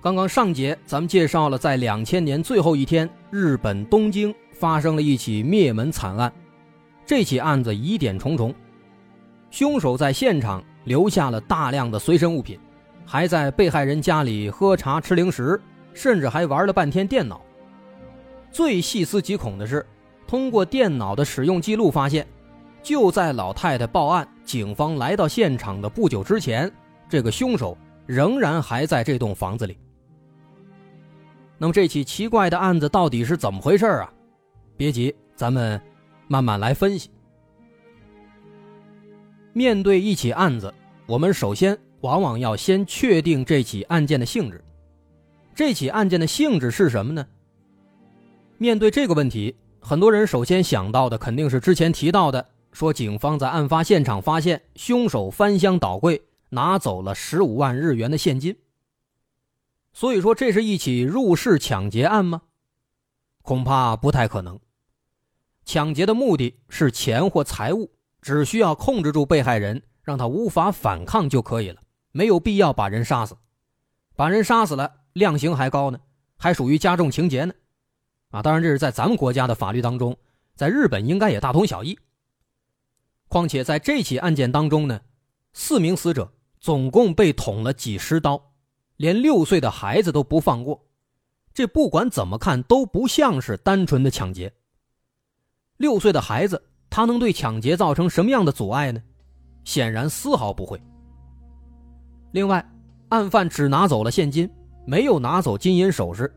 刚刚上节咱们介绍了，在两千年最后一天，日本东京发生了一起灭门惨案。这起案子疑点重重，凶手在现场留下了大量的随身物品，还在被害人家里喝茶吃零食，甚至还玩了半天电脑。最细思极恐的是，通过电脑的使用记录发现。就在老太太报案，警方来到现场的不久之前，这个凶手仍然还在这栋房子里。那么这起奇怪的案子到底是怎么回事啊？别急，咱们慢慢来分析。面对一起案子，我们首先往往要先确定这起案件的性质。这起案件的性质是什么呢？面对这个问题，很多人首先想到的肯定是之前提到的。说，警方在案发现场发现凶手翻箱倒柜，拿走了十五万日元的现金。所以说，这是一起入室抢劫案吗？恐怕不太可能。抢劫的目的是钱或财物，只需要控制住被害人，让他无法反抗就可以了，没有必要把人杀死。把人杀死了，量刑还高呢，还属于加重情节呢。啊，当然这是在咱们国家的法律当中，在日本应该也大同小异。况且在这起案件当中呢，四名死者总共被捅了几十刀，连六岁的孩子都不放过。这不管怎么看都不像是单纯的抢劫。六岁的孩子他能对抢劫造成什么样的阻碍呢？显然丝毫不会。另外，案犯只拿走了现金，没有拿走金银首饰，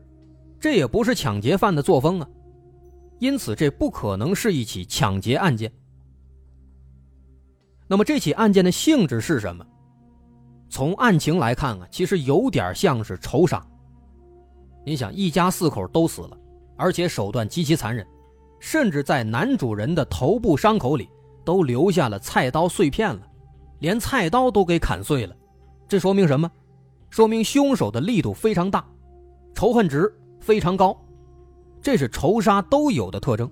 这也不是抢劫犯的作风啊。因此，这不可能是一起抢劫案件。那么这起案件的性质是什么？从案情来看啊，其实有点像是仇杀。你想，一家四口都死了，而且手段极其残忍，甚至在男主人的头部伤口里都留下了菜刀碎片了，连菜刀都给砍碎了。这说明什么？说明凶手的力度非常大，仇恨值非常高，这是仇杀都有的特征。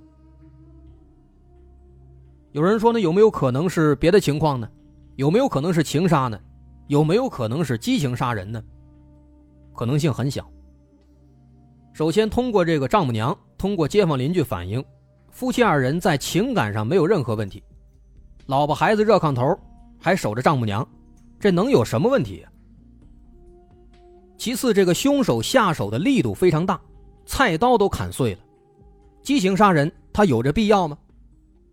有人说呢，有没有可能是别的情况呢？有没有可能是情杀呢？有没有可能是激情杀人呢？可能性很小。首先，通过这个丈母娘，通过街坊邻居反映，夫妻二人在情感上没有任何问题，老婆孩子热炕头，还守着丈母娘，这能有什么问题？其次，这个凶手下手的力度非常大，菜刀都砍碎了，激情杀人，他有这必要吗？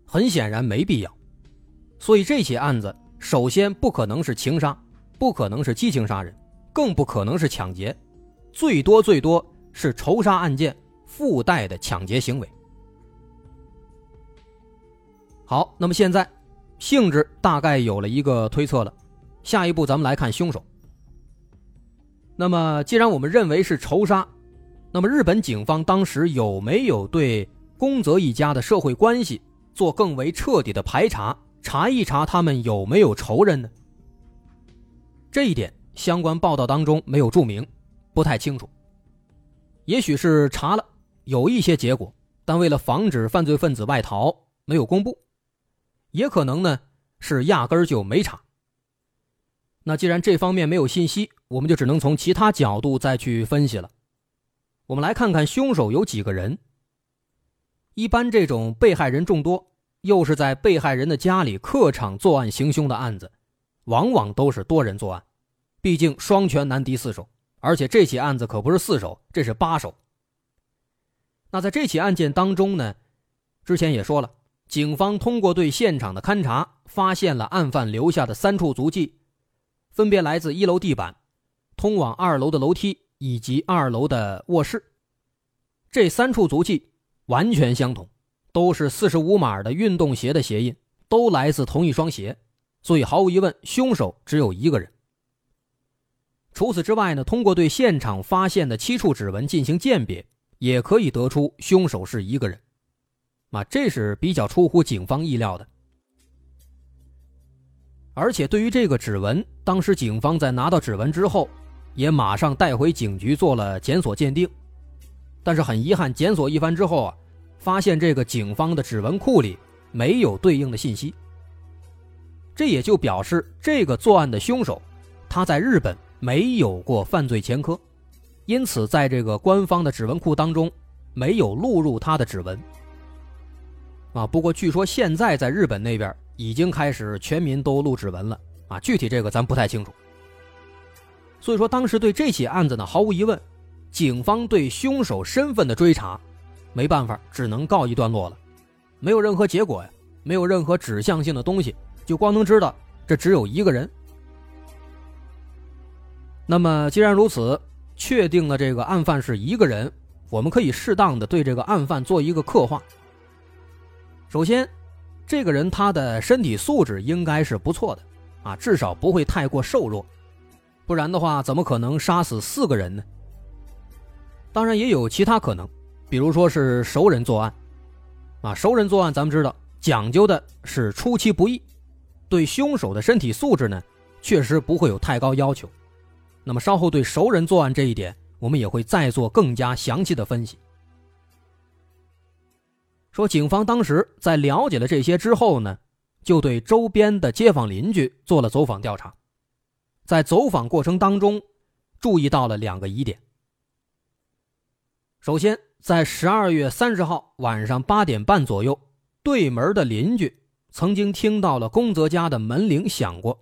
很显然没必要，所以这起案子首先不可能是情杀，不可能是激情杀人，更不可能是抢劫，最多最多是仇杀案件附带的抢劫行为。好，那么现在性质大概有了一个推测了，下一步咱们来看凶手。那么既然我们认为是仇杀，那么日本警方当时有没有对宫泽一家的社会关系？做更为彻底的排查，查一查他们有没有仇人呢？这一点相关报道当中没有注明，不太清楚。也许是查了，有一些结果，但为了防止犯罪分子外逃，没有公布。也可能呢是压根儿就没查。那既然这方面没有信息，我们就只能从其他角度再去分析了。我们来看看凶手有几个人。一般这种被害人众多，又是在被害人的家里客场作案行凶的案子，往往都是多人作案，毕竟双拳难敌四手，而且这起案子可不是四手，这是八手。那在这起案件当中呢，之前也说了，警方通过对现场的勘查，发现了案犯留下的三处足迹，分别来自一楼地板、通往二楼的楼梯以及二楼的卧室，这三处足迹。完全相同，都是四十五码的运动鞋的鞋印，都来自同一双鞋，所以毫无疑问，凶手只有一个人。除此之外呢，通过对现场发现的七处指纹进行鉴别，也可以得出凶手是一个人。啊，这是比较出乎警方意料的。而且对于这个指纹，当时警方在拿到指纹之后，也马上带回警局做了检索鉴定。但是很遗憾，检索一番之后啊，发现这个警方的指纹库里没有对应的信息。这也就表示这个作案的凶手，他在日本没有过犯罪前科，因此在这个官方的指纹库当中没有录入他的指纹。啊，不过据说现在在日本那边已经开始全民都录指纹了啊，具体这个咱不太清楚。所以说当时对这起案子呢，毫无疑问，警方对凶手身份的追查，没办法，只能告一段落了，没有任何结果呀，没有任何指向性的东西。就光能知道这只有一个人。那么既然如此，确定了这个案犯是一个人，我们可以适当的对这个案犯做一个刻画。首先，这个人他的身体素质应该是不错的啊，至少不会太过瘦弱，不然的话怎么可能杀死四个人呢？当然也有其他可能，比如说是熟人作案，啊，熟人作案咱们知道讲究的是出其不意。对凶手的身体素质呢，确实不会有太高要求。那么稍后对熟人作案这一点，我们也会再做更加详细的分析。说警方当时在了解了这些之后呢，就对周边的街坊邻居做了走访调查，在走访过程当中，注意到了两个疑点。首先，在十二月三十号晚上八点半左右，对门的邻居。曾经听到了宫泽家的门铃响过。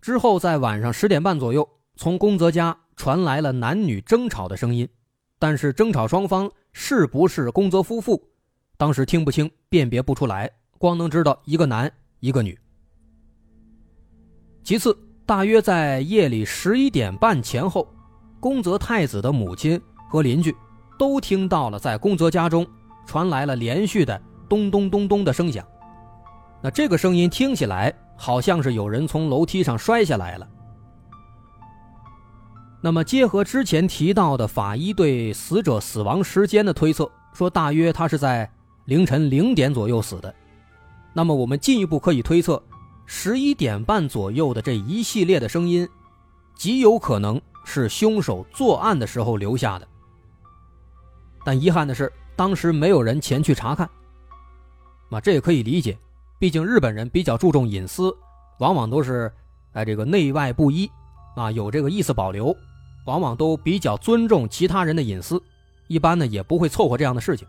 之后在晚上十点半左右，从宫泽家传来了男女争吵的声音，但是争吵双方是不是宫泽夫妇，当时听不清，辨别不出来，光能知道一个男一个女。其次，大约在夜里十一点半前后，宫泽太子的母亲和邻居都听到了在宫泽家中传来了连续的咚咚咚咚的声响。那这个声音听起来好像是有人从楼梯上摔下来了。那么结合之前提到的法医对死者死亡时间的推测，说大约他是在凌晨零点左右死的。那么我们进一步可以推测，十一点半左右的这一系列的声音，极有可能是凶手作案的时候留下的。但遗憾的是，当时没有人前去查看。那这也可以理解。毕竟日本人比较注重隐私，往往都是，哎，这个内外不一，啊，有这个意思保留，往往都比较尊重其他人的隐私，一般呢也不会凑合这样的事情。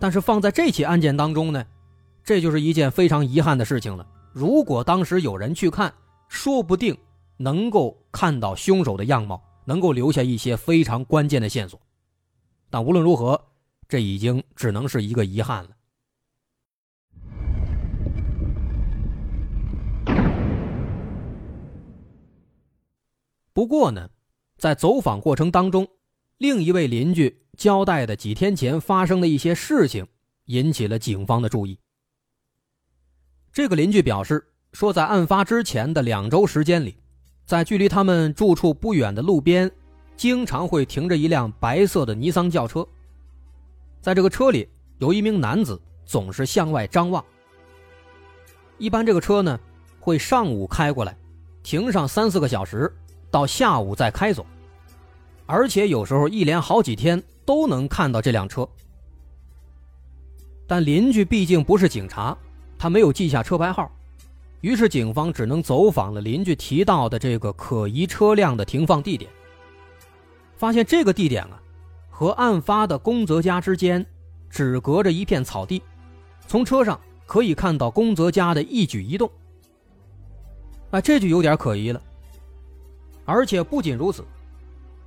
但是放在这起案件当中呢，这就是一件非常遗憾的事情了。如果当时有人去看，说不定能够看到凶手的样貌，能够留下一些非常关键的线索。但无论如何，这已经只能是一个遗憾了。不过呢，在走访过程当中，另一位邻居交代的几天前发生的一些事情，引起了警方的注意。这个邻居表示说，在案发之前的两周时间里，在距离他们住处不远的路边，经常会停着一辆白色的尼桑轿车。在这个车里，有一名男子总是向外张望。一般这个车呢，会上午开过来，停上三四个小时。到下午再开走，而且有时候一连好几天都能看到这辆车。但邻居毕竟不是警察，他没有记下车牌号，于是警方只能走访了邻居提到的这个可疑车辆的停放地点。发现这个地点啊，和案发的宫泽家之间只隔着一片草地，从车上可以看到宫泽家的一举一动。啊，这就有点可疑了。而且不仅如此，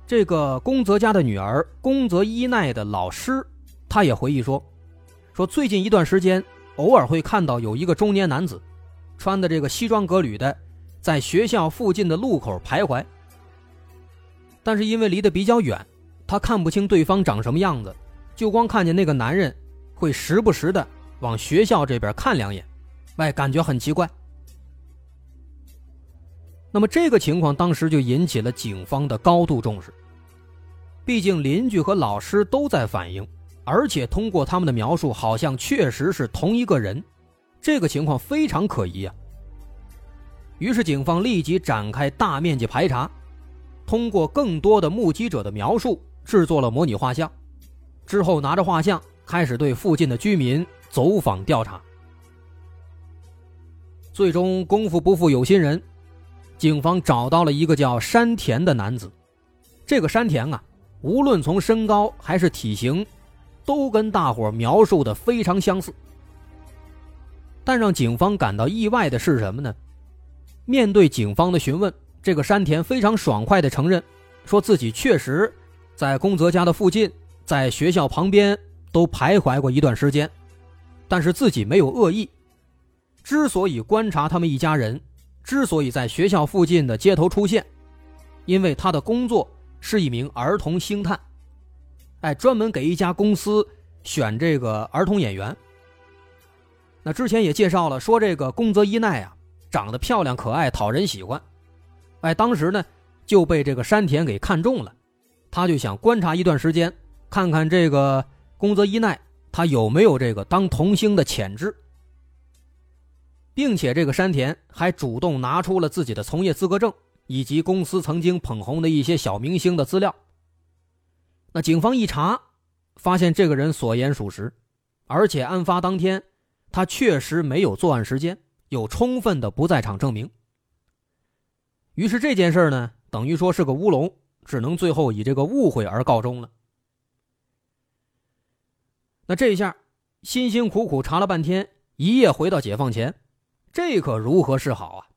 这个宫泽家的女儿宫泽一奈的老师，他也回忆说，说最近一段时间偶尔会看到有一个中年男子，穿的这个西装革履的，在学校附近的路口徘徊。但是因为离得比较远，他看不清对方长什么样子，就光看见那个男人会时不时的往学校这边看两眼，哎，感觉很奇怪。那么这个情况当时就引起了警方的高度重视。毕竟邻居和老师都在反映，而且通过他们的描述，好像确实是同一个人，这个情况非常可疑啊。于是警方立即展开大面积排查，通过更多的目击者的描述，制作了模拟画像，之后拿着画像开始对附近的居民走访调查。最终功夫不负有心人，警方找到了一个叫山田的男子，这个山田啊。无论从身高还是体型，都跟大伙描述的非常相似。但让警方感到意外的是什么呢？面对警方的询问，这个山田非常爽快地承认，说自己确实在宫泽家的附近，在学校旁边都徘徊过一段时间，但是自己没有恶意。之所以观察他们一家人，之所以在学校附近的街头出现，因为他的工作。是一名儿童星探，哎，专门给一家公司选这个儿童演员。那之前也介绍了，说这个宫泽一奈啊，长得漂亮可爱，讨人喜欢。哎，当时呢就被这个山田给看中了，他就想观察一段时间，看看这个宫泽一奈他有没有这个当童星的潜质，并且这个山田还主动拿出了自己的从业资格证。以及公司曾经捧红的一些小明星的资料。那警方一查，发现这个人所言属实，而且案发当天他确实没有作案时间，有充分的不在场证明。于是这件事呢，等于说是个乌龙，只能最后以这个误会而告终了。那这一下辛辛苦苦查了半天，一夜回到解放前，这可如何是好啊？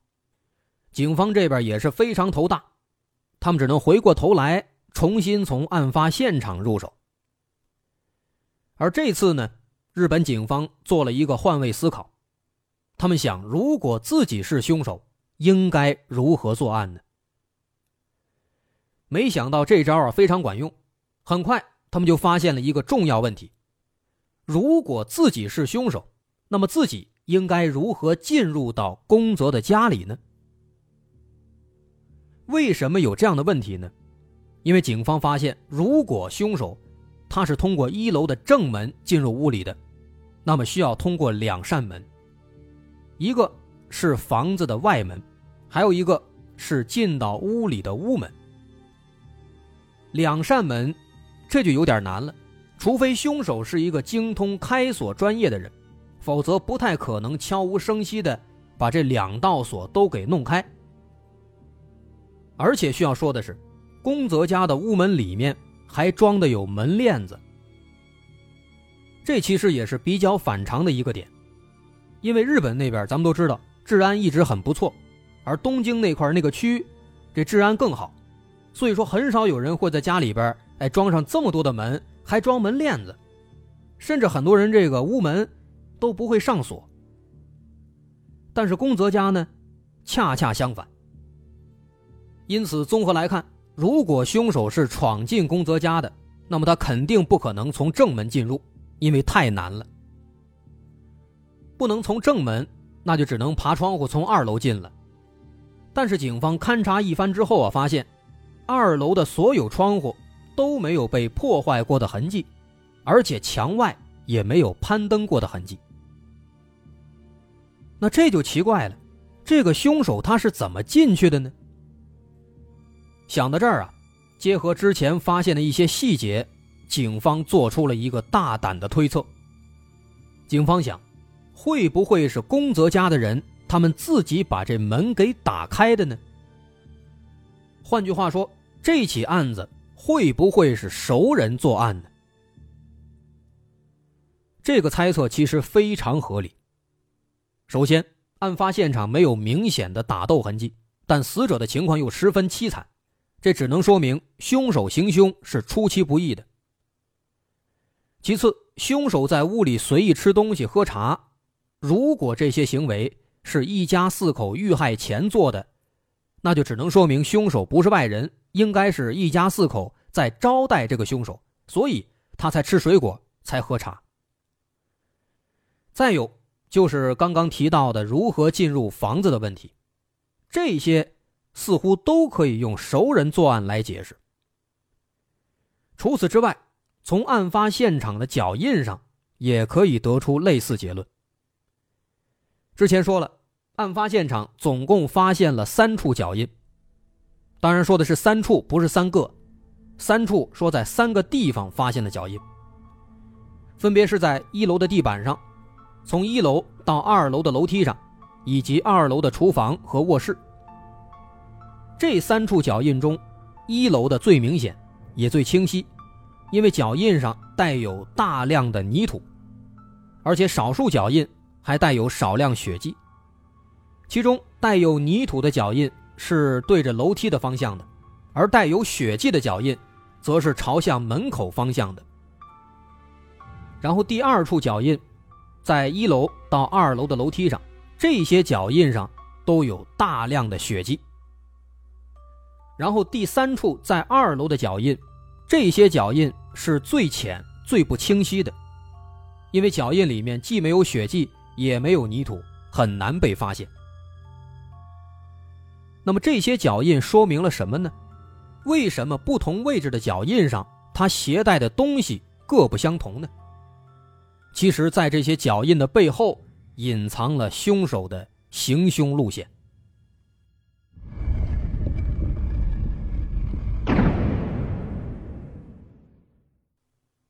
警方这边也是非常头大，他们只能回过头来重新从案发现场入手。而这次呢，日本警方做了一个换位思考，他们想，如果自己是凶手，应该如何作案呢？没想到这招啊非常管用，很快他们就发现了一个重要问题：如果自己是凶手，那么自己应该如何进入到宫泽的家里呢？为什么有这样的问题呢？因为警方发现，如果凶手他是通过一楼的正门进入屋里的，那么需要通过两扇门，一个是房子的外门，还有一个是进到屋里的屋门。两扇门，这就有点难了，除非凶手是一个精通开锁专业的人，否则不太可能悄无声息的把这两道锁都给弄开。而且需要说的是，宫泽家的屋门里面还装的有门链子，这其实也是比较反常的一个点，因为日本那边咱们都知道治安一直很不错，而东京那块那个区，这治安更好，所以说很少有人会在家里边哎装上这么多的门，还装门链子，甚至很多人这个屋门都不会上锁。但是宫泽家呢，恰恰相反。因此，综合来看，如果凶手是闯进宫泽家的，那么他肯定不可能从正门进入，因为太难了。不能从正门，那就只能爬窗户从二楼进了。但是警方勘察一番之后啊，发现二楼的所有窗户都没有被破坏过的痕迹，而且墙外也没有攀登过的痕迹。那这就奇怪了，这个凶手他是怎么进去的呢？想到这儿啊，结合之前发现的一些细节，警方做出了一个大胆的推测。警方想，会不会是宫泽家的人他们自己把这门给打开的呢？换句话说，这起案子会不会是熟人作案呢？这个猜测其实非常合理。首先，案发现场没有明显的打斗痕迹，但死者的情况又十分凄惨。这只能说明凶手行凶是出其不意的。其次，凶手在屋里随意吃东西、喝茶，如果这些行为是一家四口遇害前做的，那就只能说明凶手不是外人，应该是一家四口在招待这个凶手，所以他才吃水果、才喝茶。再有就是刚刚提到的如何进入房子的问题，这些。似乎都可以用熟人作案来解释。除此之外，从案发现场的脚印上也可以得出类似结论。之前说了，案发现场总共发现了三处脚印，当然说的是三处，不是三个。三处说在三个地方发现的脚印，分别是在一楼的地板上，从一楼到二楼的楼梯上，以及二楼的厨房和卧室。这三处脚印中，一楼的最明显，也最清晰，因为脚印上带有大量的泥土，而且少数脚印还带有少量血迹。其中带有泥土的脚印是对着楼梯的方向的，而带有血迹的脚印。则是朝向门口方向的。然后第二处脚印，在一楼到二楼的楼梯上，这些脚印上都有大量的血迹。然后第三处在二楼的脚印，这些脚印是最浅、最不清晰的，因为脚印里面既没有血迹，也没有泥土，很难被发现。那么这些脚印说明了什么呢？为什么不同位置的脚印上，它携带的东西各不相同呢？其实，在这些脚印的背后，隐藏了凶手的行凶路线。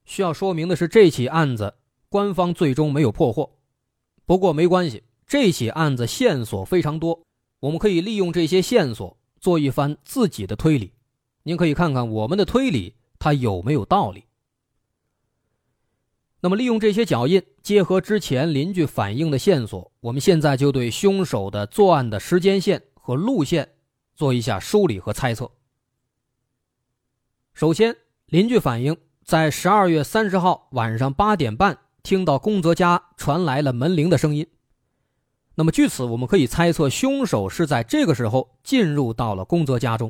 需要说明的是，这起案子官方最终没有破获，不过没关系，这起案子线索非常多，我们可以利用这些线索做一番自己的推理。您可以看看我们的推理，它有没有道理？那么，利用这些脚印，结合之前邻居反映的线索，我们现在就对凶手的作案的时间线和路线做一下梳理和猜测。首先，邻居反映在十二月三十号晚上八点半，听到宫泽家传来了门铃的声音。那么，据此我们可以猜测，凶手是在这个时候进入到了宫泽家中。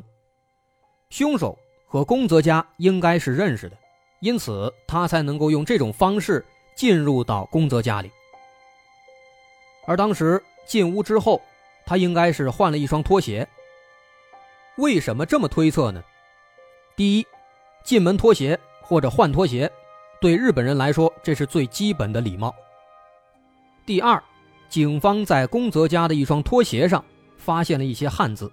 凶手和宫泽家应该是认识的，因此他才能够用这种方式进入到宫泽家里。而当时进屋之后，他应该是换了一双拖鞋。为什么这么推测呢？第一，进门脱鞋或者换拖鞋，对日本人来说这是最基本的礼貌。第二，警方在宫泽家的一双拖鞋上发现了一些汉字。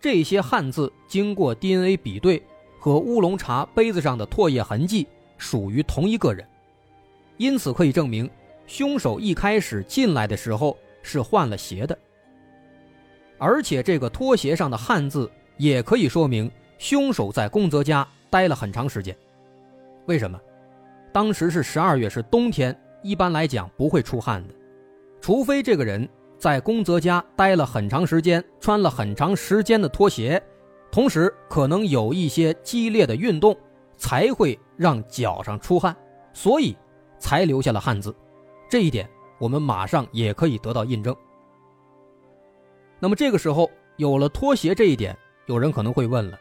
这些汉字经过 DNA 比对，和乌龙茶杯子上的唾液痕迹属于同一个人，因此可以证明，凶手一开始进来的时候是换了鞋的。而且这个拖鞋上的汉字也可以说明凶手在宫泽家待了很长时间。为什么？当时是十二月，是冬天，一般来讲不会出汗的，除非这个人。在宫泽家待了很长时间，穿了很长时间的拖鞋，同时可能有一些激烈的运动，才会让脚上出汗，所以才留下了汗渍。这一点我们马上也可以得到印证。那么这个时候有了拖鞋这一点，有人可能会问了：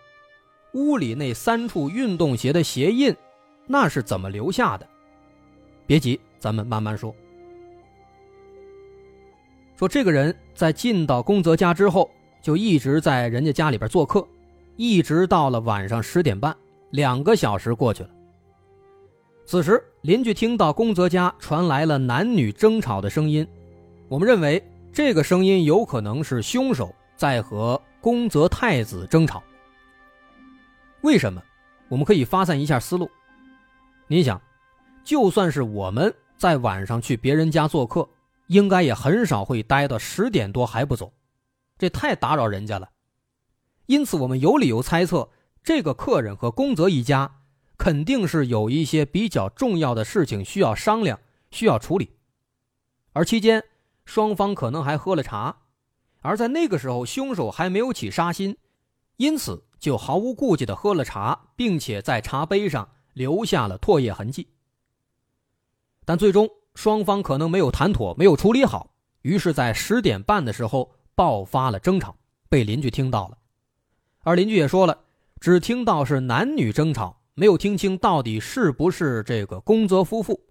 屋里那三处运动鞋的鞋印，那是怎么留下的？别急，咱们慢慢说。说这个人在进到宫泽家之后，就一直在人家家里边做客，一直到了晚上十点半，两个小时过去了。此时邻居听到宫泽家传来了男女争吵的声音，我们认为这个声音有可能是凶手在和宫泽太子争吵。为什么？我们可以发散一下思路。你想，就算是我们在晚上去别人家做客。应该也很少会待到十点多还不走，这太打扰人家了。因此，我们有理由猜测，这个客人和宫泽一家肯定是有一些比较重要的事情需要商量、需要处理，而期间双方可能还喝了茶，而在那个时候凶手还没有起杀心，因此就毫无顾忌的喝了茶，并且在茶杯上留下了唾液痕迹。但最终。双方可能没有谈妥，没有处理好，于是，在十点半的时候爆发了争吵，被邻居听到了。而邻居也说了，只听到是男女争吵，没有听清到底是不是这个宫泽夫妇，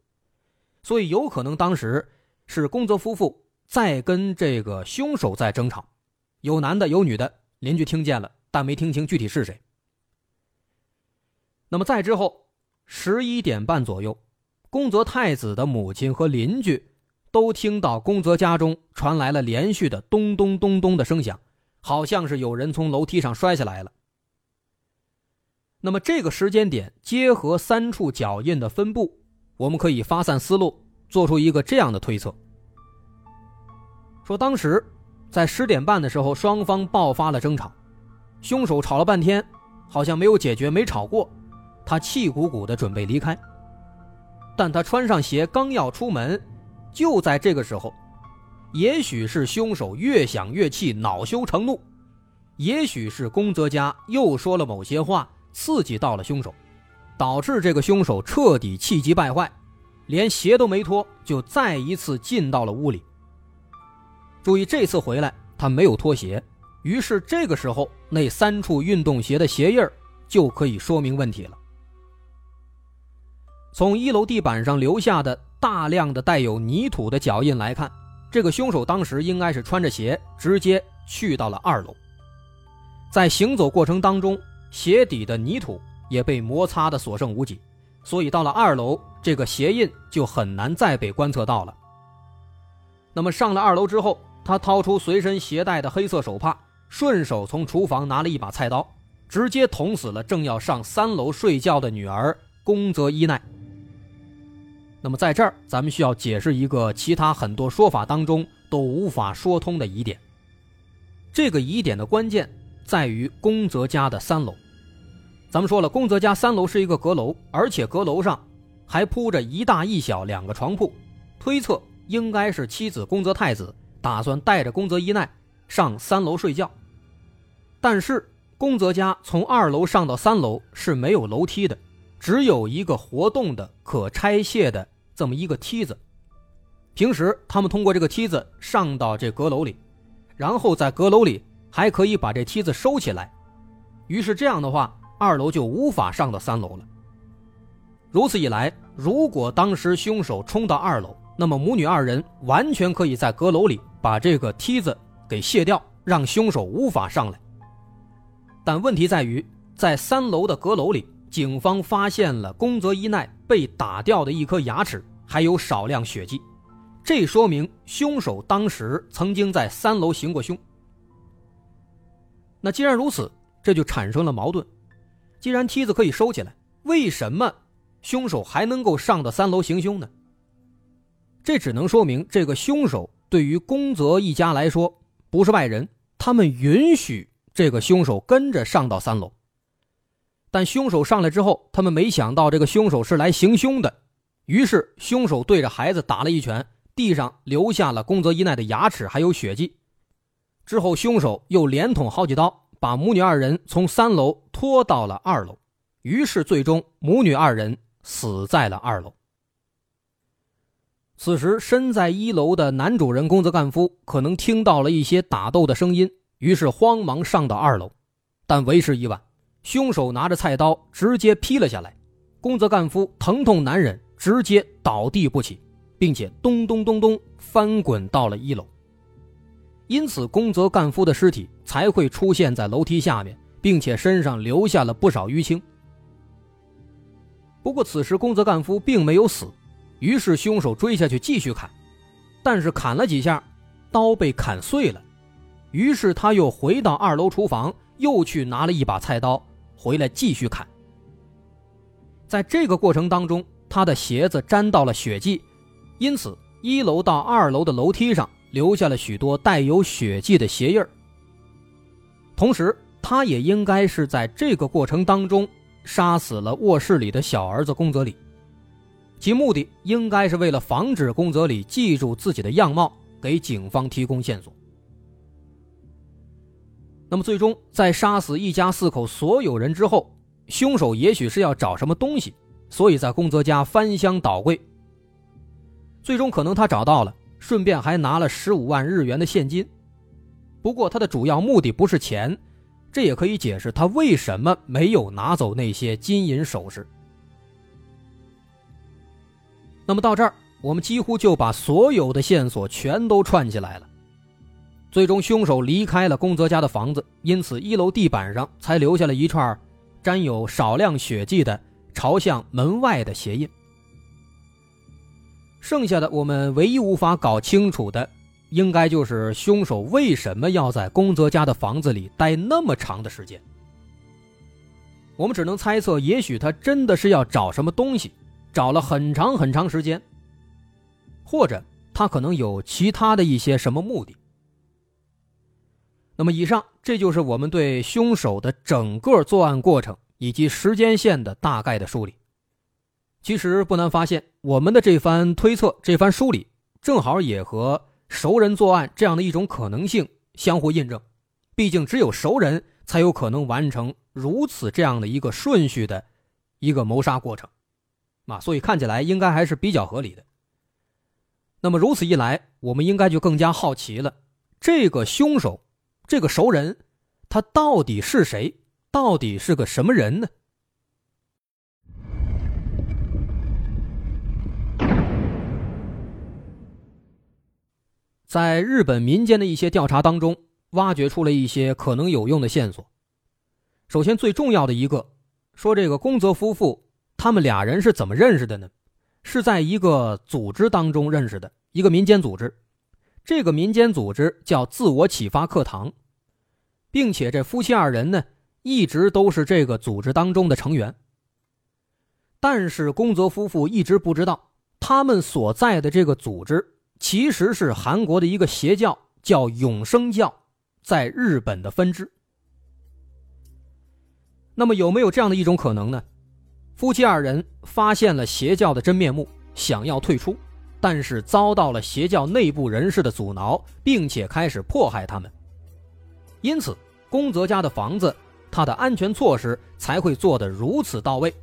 所以有可能当时是宫泽夫妇在跟这个凶手在争吵，有男的有女的，邻居听见了，但没听清具体是谁。那么再之后，十一点半左右，宫泽太子的母亲和邻居都听到宫泽家中传来了连续的咚咚咚咚的声响，好像是有人从楼梯上摔下来了。那么这个时间点结合三处脚印的分布，我们可以发散思路，做出一个这样的推测：说当时在十点半的时候，双方爆发了争吵，凶手吵了半天，好像没有解决，没吵过。他气鼓鼓的准备离开，但他穿上鞋刚要出门，就在这个时候，也许是凶手越想越气，恼羞成怒，也许是宫泽家又说了某些话，刺激到了凶手，导致这个凶手彻底气急败坏，连鞋都没脱，就再一次进到了屋里。注意，这次回来他没有脱鞋，于是这个时候那三处运动鞋的鞋印就可以说明问题了。从一楼地板上留下的大量的带有泥土的脚印来看，这个凶手当时应该是穿着鞋直接去到了二楼。在行走过程当中，鞋底的泥土也被摩擦的所剩无几，所以到了二楼，这个鞋印就很难再被观测到了。那么上了二楼之后，他掏出随身携带的黑色手帕，顺手从厨房拿了一把菜刀，直接捅死了正要上三楼睡觉的女儿宫泽伊奈。那么在这儿，咱们需要解释一个其他很多说法当中都无法说通的疑点。这个疑点的关键在于宫泽家的三楼。咱们说了，宫泽家三楼是一个阁楼，而且阁楼上还铺着一大一小两个床铺，推测应该是妻子宫泽太子打算带着宫泽一奈上三楼睡觉。但是宫泽家从二楼上到三楼是没有楼梯的，只有一个活动的可拆卸的。这么一个梯子，平时他们通过这个梯子上到这阁楼里，然后在阁楼里还可以把这梯子收起来，于是这样的话，二楼就无法上到三楼了。如此一来，如果当时凶手冲到二楼，那么母女二人完全可以在阁楼里把这个梯子给卸掉，让凶手无法上来。但问题在于，在三楼的阁楼里。警方发现了宫泽一奈被打掉的一颗牙齿，还有少量血迹，这说明凶手当时曾经在三楼行过凶。那既然如此，这就产生了矛盾：既然梯子可以收起来，为什么凶手还能够上到三楼行凶呢？这只能说明这个凶手对于宫泽一家来说不是外人，他们允许这个凶手跟着上到三楼。但凶手上来之后，他们没想到这个凶手是来行凶的，于是凶手对着孩子打了一拳，地上留下了宫泽一奈的牙齿还有血迹。之后，凶手又连捅好几刀，把母女二人从三楼拖到了二楼，于是最终母女二人死在了二楼。此时，身在一楼的男主人宫泽干夫可能听到了一些打斗的声音，于是慌忙上到二楼，但为时已晚。凶手拿着菜刀直接劈了下来，宫泽干夫疼痛难忍，直接倒地不起，并且咚咚咚咚翻滚到了一楼。因此，宫泽干夫的尸体才会出现在楼梯下面，并且身上留下了不少淤青。不过，此时宫泽干夫并没有死，于是凶手追下去继续砍，但是砍了几下，刀被砍碎了，于是他又回到二楼厨房，又去拿了一把菜刀。回来继续砍。在这个过程当中，他的鞋子沾到了血迹，因此一楼到二楼的楼梯上留下了许多带有血迹的鞋印同时，他也应该是在这个过程当中杀死了卧室里的小儿子宫泽里，其目的应该是为了防止宫泽里记住自己的样貌，给警方提供线索。那么，最终在杀死一家四口所有人之后，凶手也许是要找什么东西，所以在宫泽家翻箱倒柜。最终，可能他找到了，顺便还拿了十五万日元的现金。不过，他的主要目的不是钱，这也可以解释他为什么没有拿走那些金银首饰。那么到这儿，我们几乎就把所有的线索全都串起来了。最终，凶手离开了宫泽家的房子，因此一楼地板上才留下了一串沾有少量血迹的朝向门外的鞋印。剩下的，我们唯一无法搞清楚的，应该就是凶手为什么要在宫泽家的房子里待那么长的时间。我们只能猜测，也许他真的是要找什么东西，找了很长很长时间，或者他可能有其他的一些什么目的。那么，以上这就是我们对凶手的整个作案过程以及时间线的大概的梳理。其实不难发现，我们的这番推测、这番梳理，正好也和熟人作案这样的一种可能性相互印证。毕竟，只有熟人才有可能完成如此这样的一个顺序的一个谋杀过程，啊，所以看起来应该还是比较合理的。那么如此一来，我们应该就更加好奇了：这个凶手，这个熟人，他到底是谁？到底是个什么人呢？在日本民间的一些调查当中，挖掘出了一些可能有用的线索。首先，最重要的一个，说这个宫泽夫妇他们俩人是怎么认识的呢？是在一个组织当中认识的，一个民间组织。这个民间组织叫自我启发课堂，并且这夫妻二人呢，一直都是这个组织当中的成员。但是宫泽夫妇一直不知道，他们所在的这个组织。其实是韩国的一个邪教，叫永生教，在日本的分支。那么有没有这样的一种可能呢？夫妻二人发现了邪教的真面目，想要退出，但是遭到了邪教内部人士的阻挠，并且开始迫害他们。因此，宫泽家的房子，它的安全措施才会做得如此到位。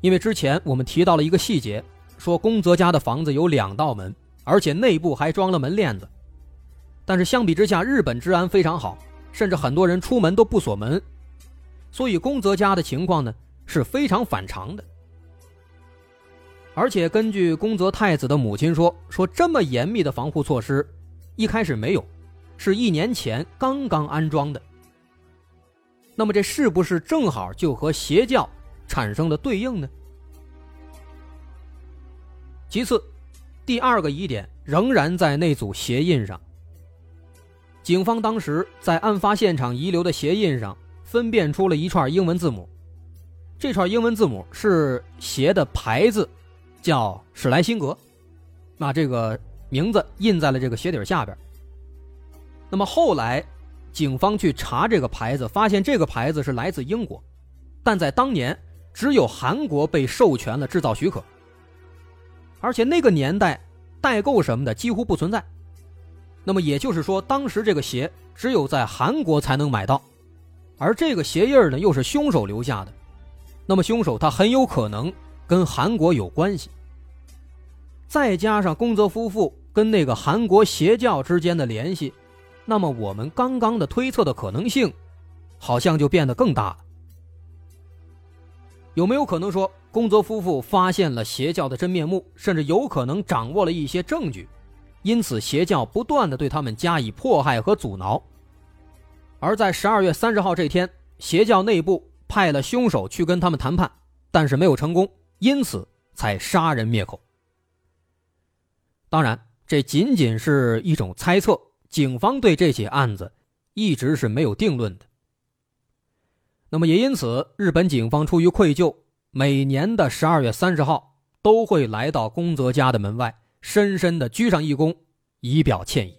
因为之前我们提到了一个细节，说宫泽家的房子有两道门。而且内部还装了门链子，但是相比之下，日本治安非常好，甚至很多人出门都不锁门，所以宫泽家的情况呢是非常反常的。而且根据宫泽太子的母亲说，说这么严密的防护措施，一开始没有，是一年前刚刚安装的。那么这是不是正好就和邪教产生了对应呢？其次。第二个疑点仍然在那组鞋印上。警方当时在案发现场遗留的鞋印上分辨出了一串英文字母，这串英文字母是鞋的牌子，叫史莱辛格，那这个名字印在了这个鞋底下边。那么后来，警方去查这个牌子，发现这个牌子是来自英国，但在当年只有韩国被授权了制造许可。而且那个年代，代购什么的几乎不存在。那么也就是说，当时这个鞋只有在韩国才能买到，而这个鞋印呢又是凶手留下的，那么凶手他很有可能跟韩国有关系。再加上宫泽夫妇跟那个韩国邪教之间的联系，那么我们刚刚的推测的可能性，好像就变得更大了。有没有可能说？宫泽夫妇发现了邪教的真面目，甚至有可能掌握了一些证据，因此邪教不断的对他们加以迫害和阻挠。而在十二月三十号这天，邪教内部派了凶手去跟他们谈判，但是没有成功，因此才杀人灭口。当然，这仅仅是一种猜测，警方对这起案子一直是没有定论的。那么也因此，日本警方出于愧疚。每年的十二月三十号，都会来到宫泽家的门外，深深的鞠上一躬，以表歉意。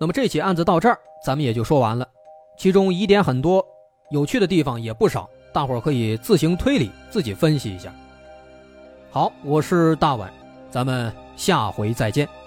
那么这起案子到这儿，咱们也就说完了。其中疑点很多，有趣的地方也不少，大伙儿可以自行推理，自己分析一下。好，我是大碗，咱们下回再见。